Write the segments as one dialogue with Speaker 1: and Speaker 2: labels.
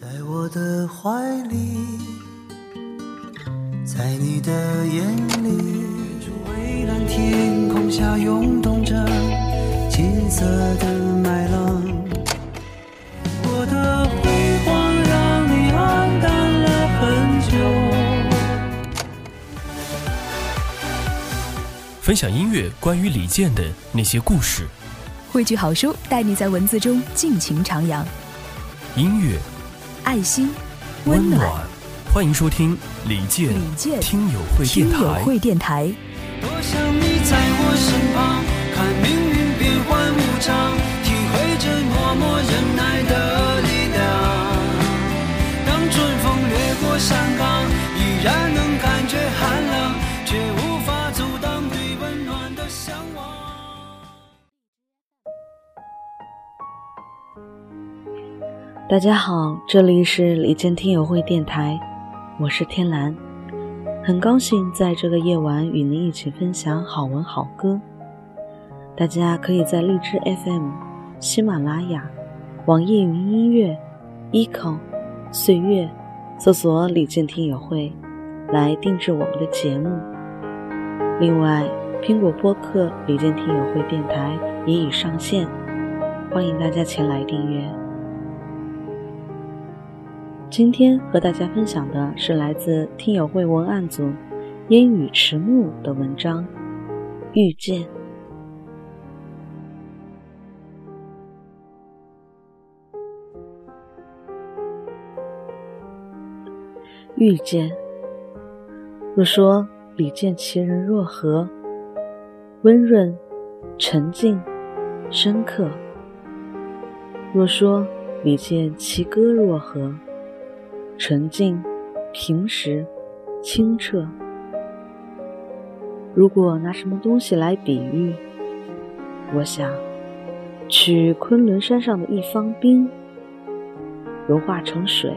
Speaker 1: 在我的怀里，在你的眼里，蔚蓝天空下涌动着金色的麦浪。我的辉煌让你黯淡了很久。
Speaker 2: 分享音乐关于李健的那些故事，
Speaker 3: 汇聚好书，带你在文字中尽情徜徉。
Speaker 2: 音乐
Speaker 3: 爱心，
Speaker 2: 温暖，欢迎收听李健
Speaker 3: 李健
Speaker 2: 听友会电
Speaker 3: 听友
Speaker 2: 台。
Speaker 3: 会电台。
Speaker 1: 多想你在我身旁，看命运变幻无常，体会着默默忍耐的
Speaker 4: 大家好，这里是李健听友会电台，我是天蓝，很高兴在这个夜晚与您一起分享好文好歌。大家可以在荔枝 FM、喜马拉雅、网易云音乐、eco、岁月搜索“李健听友会”来定制我们的节目。另外，苹果播客“李健听友会”电台也已上线，欢迎大家前来订阅。今天和大家分享的是来自听友会文案组烟雨迟暮的文章《遇见》。遇见。若说李健其人若何，温润、沉静、深刻；若说李健其歌若何，纯净、平实、清澈。如果拿什么东西来比喻，我想取昆仑山上的一方冰，融化成水，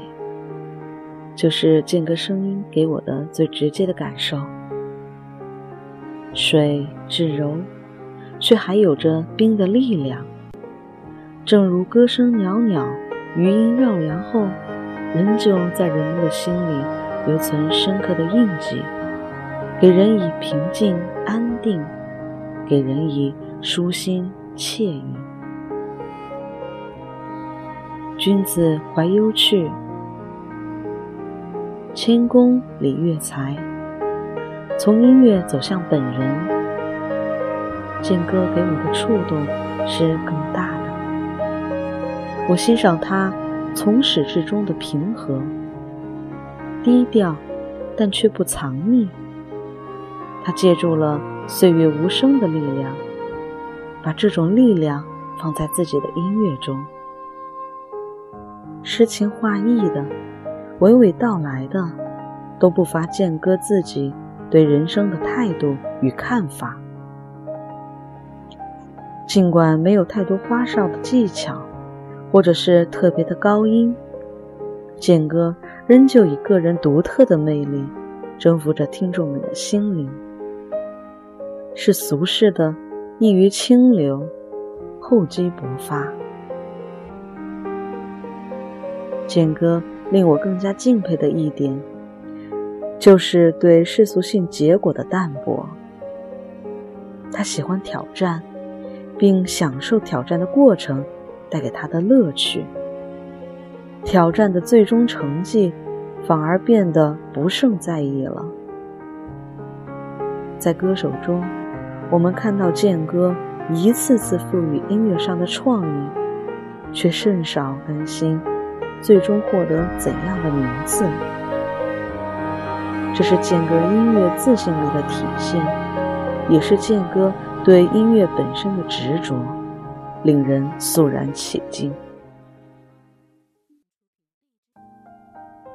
Speaker 4: 就是健歌声音给我的最直接的感受。水至柔，却还有着冰的力量，正如歌声袅袅，余音绕梁后。仍旧在人们的心里留存深刻的印记，给人以平静安定，给人以舒心惬意。君子怀忧去，谦恭礼乐才。从音乐走向本人，健歌给我的触动是更大的。我欣赏他。从始至终的平和、低调，但却不藏匿。他借助了岁月无声的力量，把这种力量放在自己的音乐中，诗情画意的、娓娓道来的，都不乏建歌自己对人生的态度与看法。尽管没有太多花哨的技巧。或者是特别的高音，健歌仍旧以个人独特的魅力征服着听众们的心灵。是俗世的，易于清流，厚积薄发。健歌令我更加敬佩的一点，就是对世俗性结果的淡泊。他喜欢挑战，并享受挑战的过程。带给他的乐趣，挑战的最终成绩反而变得不胜在意了。在歌手中，我们看到健哥一次次赋予音乐上的创意，却甚少担心最终获得怎样的名次。这是健哥音乐自信力的体现，也是健哥对音乐本身的执着。令人肃然起敬。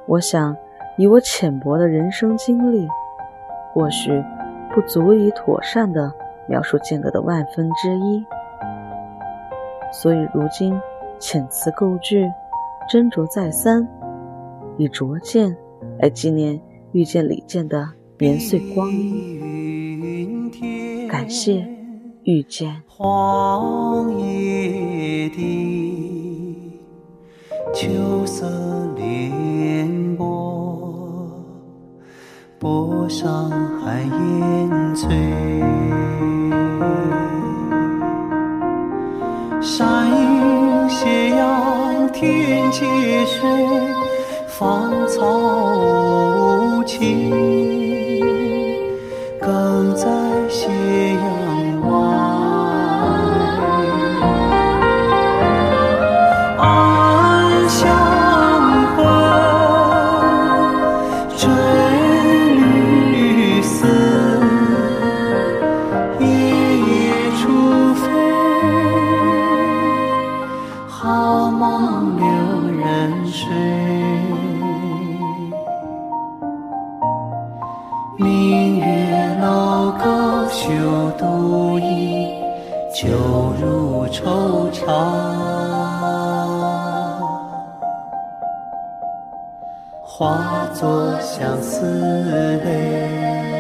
Speaker 4: 我想，以我浅薄的人生经历，或许不足以妥善的描述间隔的万分之一。所以，如今遣词构句，斟酌再三，以拙见来纪念遇见李健的年岁光阴。感谢。遇见。
Speaker 1: 荒野的秋色连波波上寒烟翠山映斜阳天接水芳草无情更在斜阳梦留人睡。明月楼高休独倚，酒入愁肠。化作相思泪。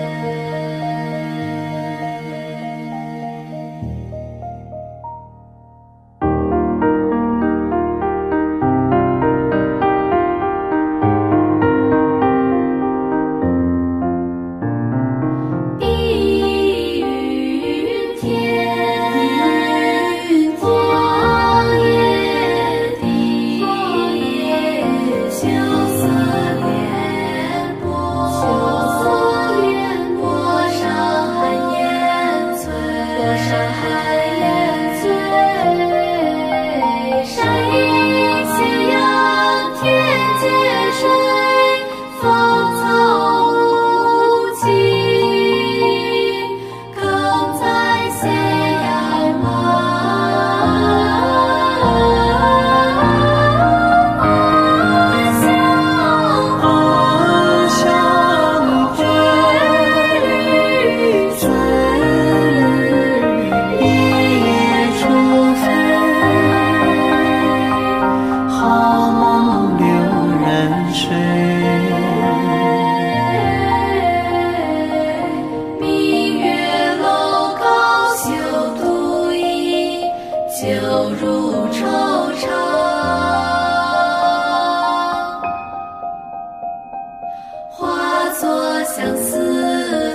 Speaker 5: 相思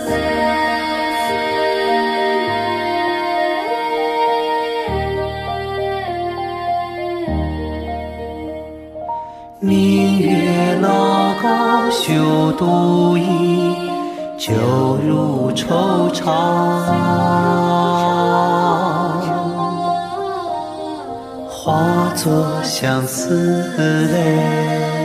Speaker 5: 泪。
Speaker 1: 明月楼高休独倚，酒入愁肠。化作相思泪。